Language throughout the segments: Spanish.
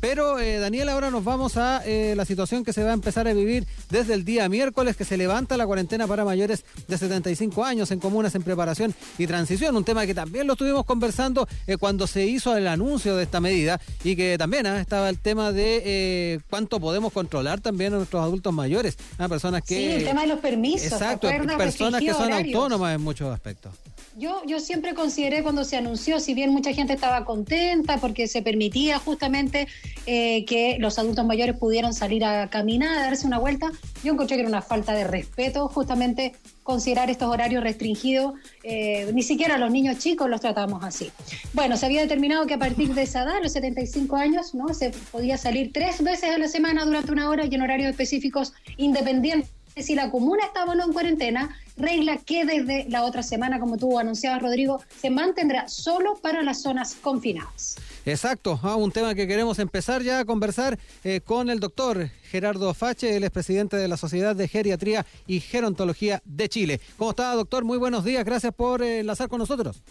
Pero, eh, Daniel, ahora nos vamos a eh, la situación que se va a empezar a vivir desde el día miércoles, que se levanta la cuarentena para mayores de 75 años en comunas en preparación y transición. Un tema que también lo estuvimos conversando eh, cuando se hizo el anuncio de esta medida y que también ah, estaba el tema de cuánto podemos controlar también a nuestros adultos mayores, a personas que... Sí, el tema de los permisos. Exacto, personas que son autónomas en muchos aspectos. Yo, yo siempre consideré cuando se anunció, si bien mucha gente estaba contenta porque se permitía justamente eh, que los adultos mayores pudieran salir a caminar, darse una vuelta, yo encontré que era una falta de respeto justamente considerar estos horarios restringidos, eh, ni siquiera los niños chicos los tratamos así. Bueno, se había determinado que a partir de esa edad, los 75 años, ¿no? se podía salir tres veces a la semana durante una hora y en horarios específicos independientes si la comuna estaba o no en cuarentena, regla que desde la otra semana, como tú anunciabas, Rodrigo, se mantendrá solo para las zonas confinadas. Exacto, ah, un tema que queremos empezar ya a conversar eh, con el doctor Gerardo Fache, el expresidente de la Sociedad de Geriatría y Gerontología de Chile. ¿Cómo está, doctor? Muy buenos días, gracias por eh, enlazar con nosotros.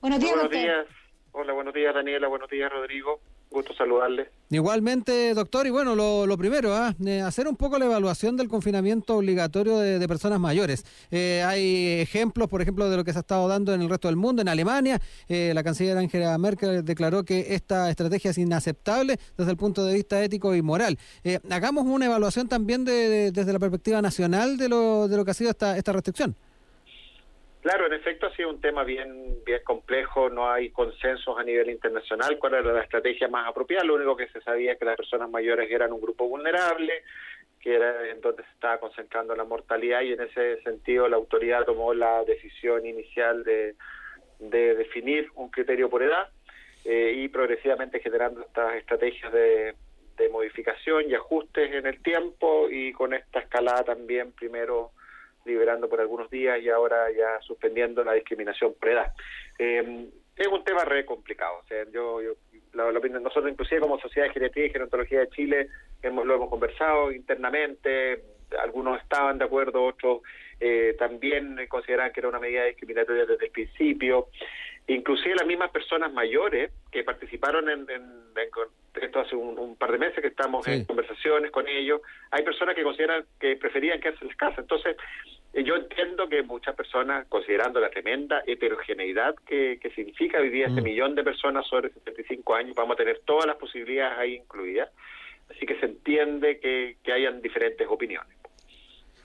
Buenos días, Buenos días. Hola, buenos días, Daniela. Buenos días, Rodrigo. Gusto saludarle. Igualmente, doctor, y bueno, lo, primero, ¿ah? eh, hacer un poco la evaluación del confinamiento obligatorio de, personas mayores. Eh, hay ejemplos, por ejemplo, de lo que se ha estado dando en el resto del mundo. En Alemania, eh, la canciller Angela Merkel declaró que esta estrategia es inaceptable desde el punto de vista ético y moral. hagamos una evaluación también desde la perspectiva nacional de lo, de lo que ha sido esta, esta restricción. Claro, en efecto ha sido un tema bien, bien complejo, no hay consensos a nivel internacional cuál era la estrategia más apropiada, lo único que se sabía es que las personas mayores eran un grupo vulnerable, que era en donde se estaba concentrando la mortalidad y en ese sentido la autoridad tomó la decisión inicial de, de definir un criterio por edad eh, y progresivamente generando estas estrategias de, de modificación y ajustes en el tiempo y con esta escalada también primero liberando por algunos días y ahora ya suspendiendo la discriminación por edad. Eh, es un tema re complicado. O sea, yo, yo nosotros inclusive como Sociedad de Geriatría y Gerontología de Chile hemos, lo hemos conversado internamente, algunos estaban de acuerdo, otros eh, también consideraban que era una medida discriminatoria desde el principio. Inclusive las mismas personas mayores que participaron en, esto hace un, par de meses que estamos en conversaciones con ellos, hay personas que consideran que preferían quedarse en las casas. Entonces, eh, yo entiendo que muchas personas, considerando la tremenda heterogeneidad que, significa vivir este mm. millón de personas sobre 75 años, vamos a tener todas las posibilidades ahí incluidas. Así que se entiende que hayan diferentes opiniones.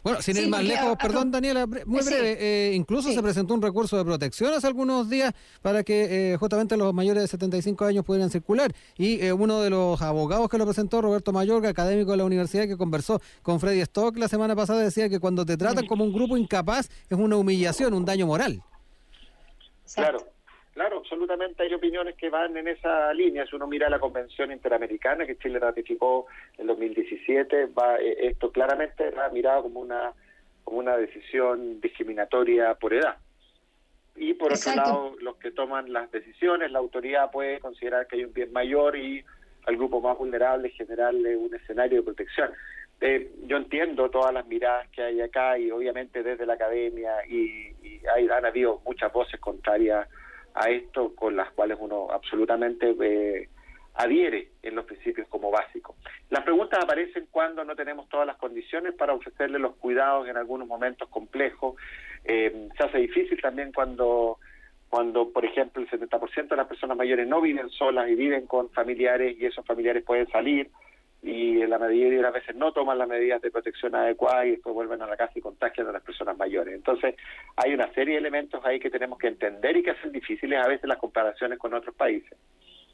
Bueno, sin ir más lejos, perdón Daniela, muy breve, eh, incluso se presentó un recurso de protección hace algunos días para que eh, justamente los mayores de 75 años pudieran circular. Y eh, uno de los abogados que lo presentó, Roberto Mayorga, académico de la universidad, que conversó con Freddy Stock la semana pasada, decía que cuando te tratan como un grupo incapaz es una humillación, un daño moral. Claro. Claro, absolutamente hay opiniones que van en esa línea. Si uno mira la Convención Interamericana que Chile ratificó en 2017, va, eh, esto claramente era mirado como una, como una decisión discriminatoria por edad. Y por otro lado, los que toman las decisiones, la autoridad puede considerar que hay un bien mayor y al grupo más vulnerable generarle un escenario de protección. Eh, yo entiendo todas las miradas que hay acá y obviamente desde la academia y, y hay, han habido muchas voces contrarias a esto con las cuales uno absolutamente eh, adhiere en los principios como básicos. Las preguntas aparecen cuando no tenemos todas las condiciones para ofrecerle los cuidados en algunos momentos complejos. Eh, se hace difícil también cuando, cuando, por ejemplo, el 70% de las personas mayores no viven solas y viven con familiares y esos familiares pueden salir y en la mayoría de las veces no toman las medidas de protección adecuadas y después vuelven a la casa y contagian a las personas mayores. Entonces, hay una serie de elementos ahí que tenemos que entender y que hacen difíciles a veces las comparaciones con otros países.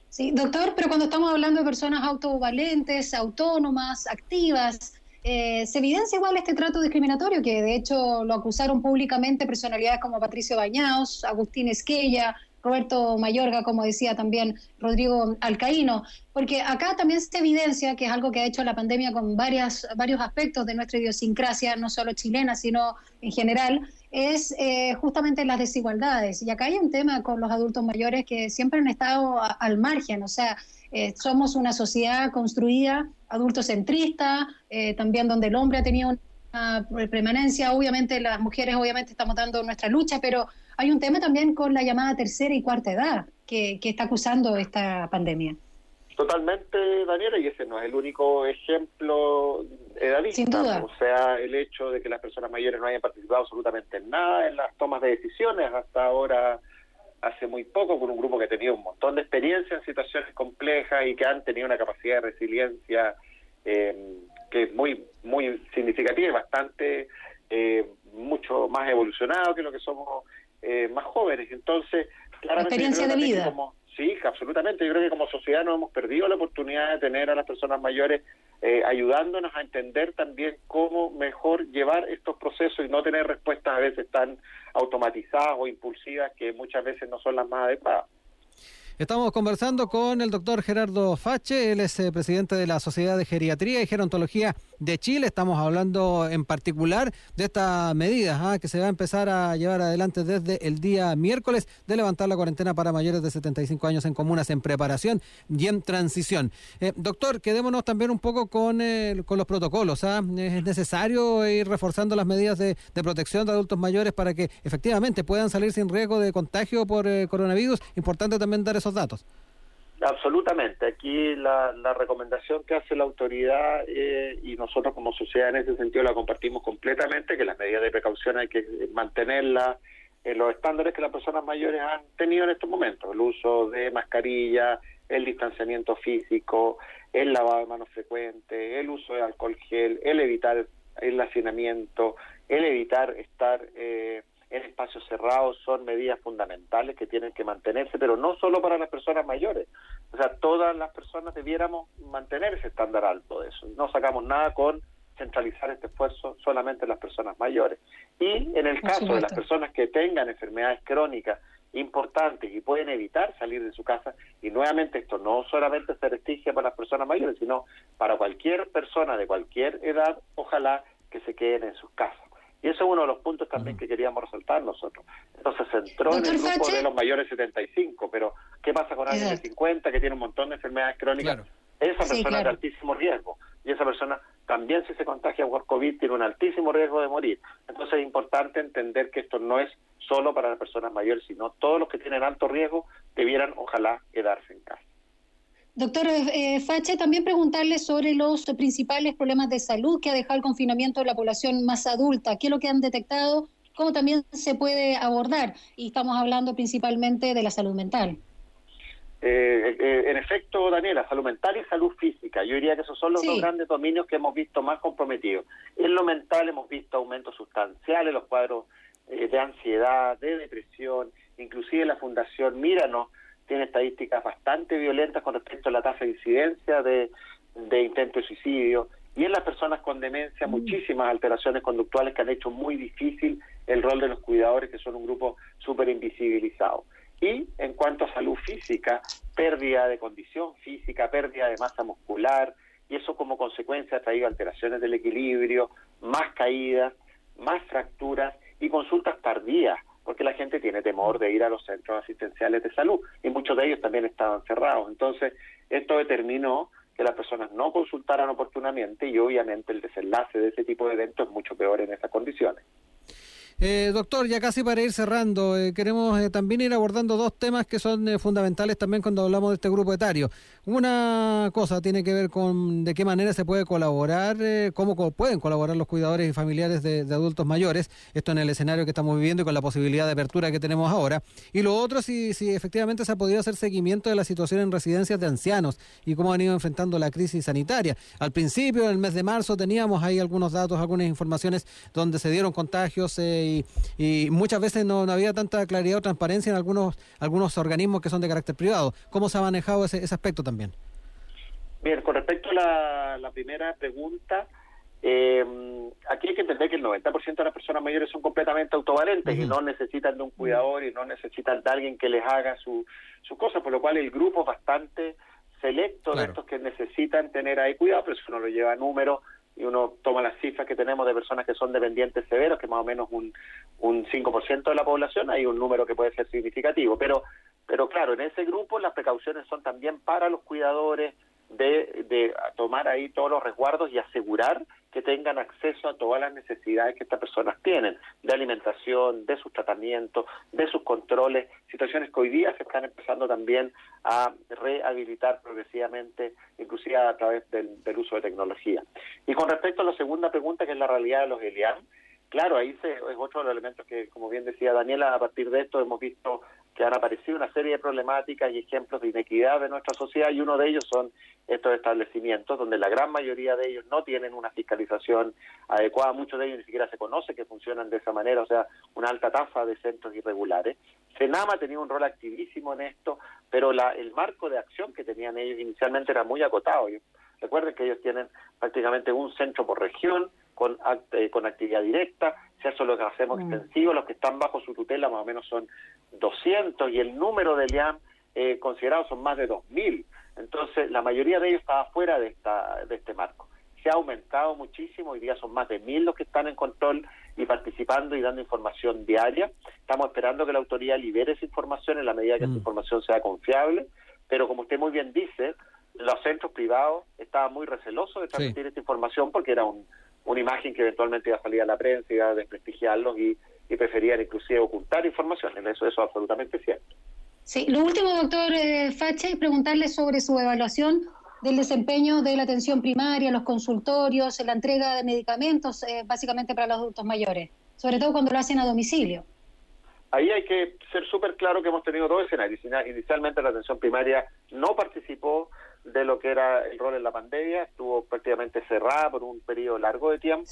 Sí, doctor, pero cuando estamos hablando de personas autovalentes, autónomas, activas, eh, se evidencia igual este trato discriminatorio que de hecho lo acusaron públicamente personalidades como Patricio Bañaos, Agustín Esquella, Roberto Mayorga, como decía también Rodrigo Alcaíno, porque acá también se evidencia, que es algo que ha hecho la pandemia con varias, varios aspectos de nuestra idiosincrasia, no solo chilena, sino en general, es eh, justamente las desigualdades. Y acá hay un tema con los adultos mayores que siempre han estado al margen, o sea, eh, somos una sociedad construida adultocentrista, eh, también donde el hombre ha tenido permanencia, obviamente las mujeres obviamente estamos dando nuestra lucha, pero hay un tema también con la llamada tercera y cuarta edad que, está acusando esta pandemia. Totalmente, Daniela, y ese no es el único ejemplo edadista. O sea, el hecho de que las personas mayores no hayan participado absolutamente en nada en las tomas de decisiones hasta ahora, hace muy poco, con un grupo que ha tenido un montón de experiencia en situaciones complejas y que han tenido una capacidad de resiliencia eh, que es muy, muy significativa y bastante, eh, mucho más evolucionado que lo que somos eh, más jóvenes. Entonces, claramente... Experiencia de vida. Sí, absolutamente. Yo creo que como sociedad no hemos perdido la oportunidad de tener a las personas mayores eh, ayudándonos a entender también cómo mejor llevar estos procesos y no tener respuestas a veces tan automatizadas o impulsivas que muchas veces no son las más adecuadas. Estamos conversando con el doctor Gerardo Fache, él es eh, presidente de la Sociedad de Geriatría y Gerontología de Chile. Estamos hablando en particular de esta medida ¿ah? que se va a empezar a llevar adelante desde el día miércoles de levantar la cuarentena para mayores de 75 años en comunas en preparación y en transición. Eh, doctor, quedémonos también un poco con, con los protocolos. ¿ah? Es necesario ir reforzando las medidas de, protección de adultos mayores para que efectivamente puedan salir sin riesgo de contagio por eh, coronavirus. Importante también dar esos datos. Absolutamente. Aquí la, recomendación que hace la autoridad eh, y nosotros como sociedad en ese sentido la compartimos completamente, que las medidas de precaución hay que mantenerlas en los estándares que las personas mayores han tenido en estos momentos, el uso de mascarilla, el distanciamiento físico, el lavado de manos frecuente, el uso de alcohol gel, el evitar el hacinamiento, el evitar estar eh, en espacios cerrados son medidas fundamentales que tienen que mantenerse, pero no solo para las personas mayores. O sea, todas las personas debiéramos mantener ese estándar alto de eso. No sacamos nada con centralizar este esfuerzo solamente en las personas mayores. Y en el caso de las personas que tengan enfermedades crónicas importantes y pueden evitar salir de su casa, y nuevamente esto no solamente se restringe para las personas mayores, sino para cualquier persona de cualquier edad, ojalá que se queden en sus casas. Y eso es uno de los puntos también que queríamos resaltar nosotros. Entonces se entró en el grupo de los mayores 75, pero ¿qué pasa con alguien de 50 que tiene un montón de enfermedades crónicas? Esa persona es de altísimo riesgo y esa persona también si se contagia por COVID tiene un altísimo riesgo de morir. Entonces es importante entender que esto no es solo para las personas mayores, sino todos los que tienen alto riesgo debieran ojalá quedarse en casa. Doctor eh, Fache, también preguntarle sobre los principales problemas de salud que ha dejado el confinamiento de la población más adulta. ¿Qué es lo que han detectado? ¿Cómo también se puede abordar? Y estamos hablando principalmente de la salud mental. Eh, eh, en efecto, Daniela, salud mental y salud física. Yo diría que esos son los dos grandes dominios que hemos visto más comprometidos. En lo mental hemos visto aumentos sustanciales, los cuadros de ansiedad, de depresión, inclusive la Fundación Míranos tiene estadísticas bastante violentas con respecto a la tasa de incidencia de, de intento de suicidio. Y en las personas con demencia, mm. muchísimas alteraciones conductuales que han hecho muy difícil el rol de los cuidadores, que son un grupo súper invisibilizado. Y en cuanto a salud física, pérdida de condición física, pérdida de masa muscular, y eso como consecuencia ha traído alteraciones del equilibrio, más caídas, más fracturas y consultas tardías porque la gente tiene temor de ir a los centros asistenciales de salud y muchos de ellos también estaban cerrados. Entonces, esto determinó que las personas no consultaran oportunamente y obviamente el desenlace de ese tipo de eventos es mucho peor en esas condiciones. Eh, doctor, ya casi para ir cerrando, eh, queremos eh, también ir abordando dos temas que son fundamentales también cuando hablamos de este grupo etario. Una cosa tiene que ver con de qué manera se puede colaborar, cómo pueden colaborar los cuidadores y familiares de, adultos mayores, esto en el escenario que estamos viviendo y con la posibilidad de apertura que tenemos ahora. Y lo otro, si, si efectivamente se ha podido hacer seguimiento de la situación en residencias de ancianos y cómo han ido enfrentando la crisis sanitaria. Al principio, en el mes de marzo, teníamos ahí algunos datos, algunas informaciones donde se dieron contagios y, muchas veces no, había tanta claridad o transparencia en algunos, algunos organismos que son de carácter privado. ¿Cómo se ha manejado ese, ese aspecto también? Bien, con respecto a la, primera pregunta, eh, aquí hay que entender que el 90% de las personas mayores son completamente autovalentes y no necesitan de un cuidador y no necesitan de alguien que les haga su, su cosa, por lo cual el grupo es bastante selecto de estos que necesitan tener ahí cuidado, pero eso no lo lleva a números y uno toma las cifras que tenemos de personas que son dependientes severos, que más o menos un, un 5% de la población, hay un número que puede ser significativo. Pero, pero claro, en ese grupo las precauciones son también para los cuidadores de, de tomar ahí todos los resguardos y asegurar que tengan acceso a todas las necesidades que estas personas tienen, de alimentación, de sus tratamientos, de sus controles, situaciones que hoy día se están empezando también a rehabilitar progresivamente, inclusive a través del, uso de tecnología. Y con respecto a la segunda pregunta, que es la realidad de los ELIAN, claro, ahí se, es otro de los elementos que, como bien decía Daniela, a partir de esto hemos visto que han aparecido una serie de problemáticas y ejemplos de inequidad de nuestra sociedad y uno de ellos son estos establecimientos donde la gran mayoría de ellos no tienen una fiscalización adecuada, muchos de ellos ni siquiera se conoce que funcionan de esa manera, o sea, una alta tasa de centros irregulares. Senama tenía un rol activísimo en esto, pero la, el marco de acción que tenían ellos inicialmente era muy acotado. Recuerden que ellos tienen prácticamente un centro por región, con, eh, con actividad directa, si eso lo que hacemos mm. extensivo, los que están bajo su tutela más o menos son 200 y el número de LIAM eh, considerados son más de 2.000. Entonces, la mayoría de ellos estaba fuera de, esta, de este marco. Se ha aumentado muchísimo, hoy día son más de 1.000 los que están en control y participando y dando información diaria. Estamos esperando que la autoridad libere esa información en la medida que esa mm. información sea confiable, pero como usted muy bien dice, los centros privados estaban muy recelosos de transmitir esta información porque era un, una imagen que eventualmente iba a salir a la prensa, iba a desprestigiarlos y, preferían inclusive ocultar información. Eso, eso es absolutamente cierto. Sí, lo último, doctor eh, Fache, es preguntarle sobre su evaluación del desempeño de la atención primaria, los consultorios, la entrega de medicamentos, eh, básicamente para los adultos mayores, sobre todo cuando lo hacen a domicilio. Ahí hay que ser súper claro que hemos tenido dos escenarios. Inicialmente la atención primaria no participó de lo que era el rol en la pandemia, estuvo prácticamente cerrada por un periodo largo de tiempo.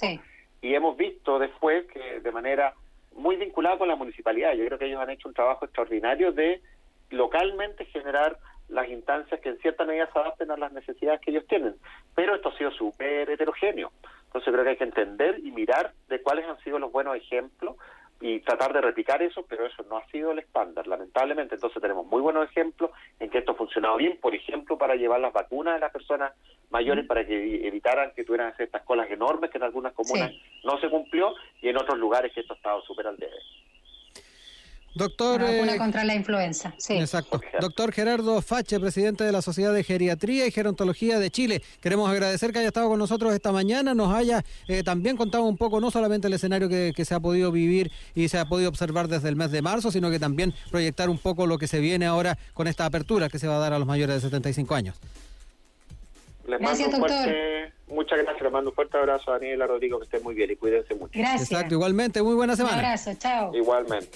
Y hemos visto después que de manera muy vinculada con la municipalidad, yo creo que ellos han hecho un trabajo extraordinario de localmente generar las instancias que en cierta medida se adapten a las necesidades que ellos tienen, pero esto ha sido súper heterogéneo, entonces creo que hay que entender y mirar de cuáles han sido los buenos ejemplos y tratar de replicar eso, pero eso no ha sido el estándar, lamentablemente. Entonces tenemos muy buenos ejemplos en que esto ha funcionado bien, por ejemplo, para llevar las vacunas a las personas mayores para que evitaran que tuvieran estas colas enormes que en algunas comunas no se cumplió y en otros lugares que esto ha estado súper al debe. Doctor. Vacuna eh, contra la influenza, sí. Exacto. Doctor Gerardo Fache, presidente de la Sociedad de Geriatría y Gerontología de Chile. Queremos agradecer que haya estado con nosotros esta mañana, nos haya eh, también contado un poco, no solamente el escenario que, se ha podido vivir y se ha podido observar desde el mes de marzo, sino que también proyectar un poco lo que se viene ahora con esta apertura que se va a dar a los mayores de 75 años. Les gracias, doctor. muchas gracias, les mando un fuerte abrazo a Daniela Rodrigo, que esté muy bien y cuídense mucho. Gracias. Exacto, igualmente, muy buena semana. Un abrazo, chao. Igualmente.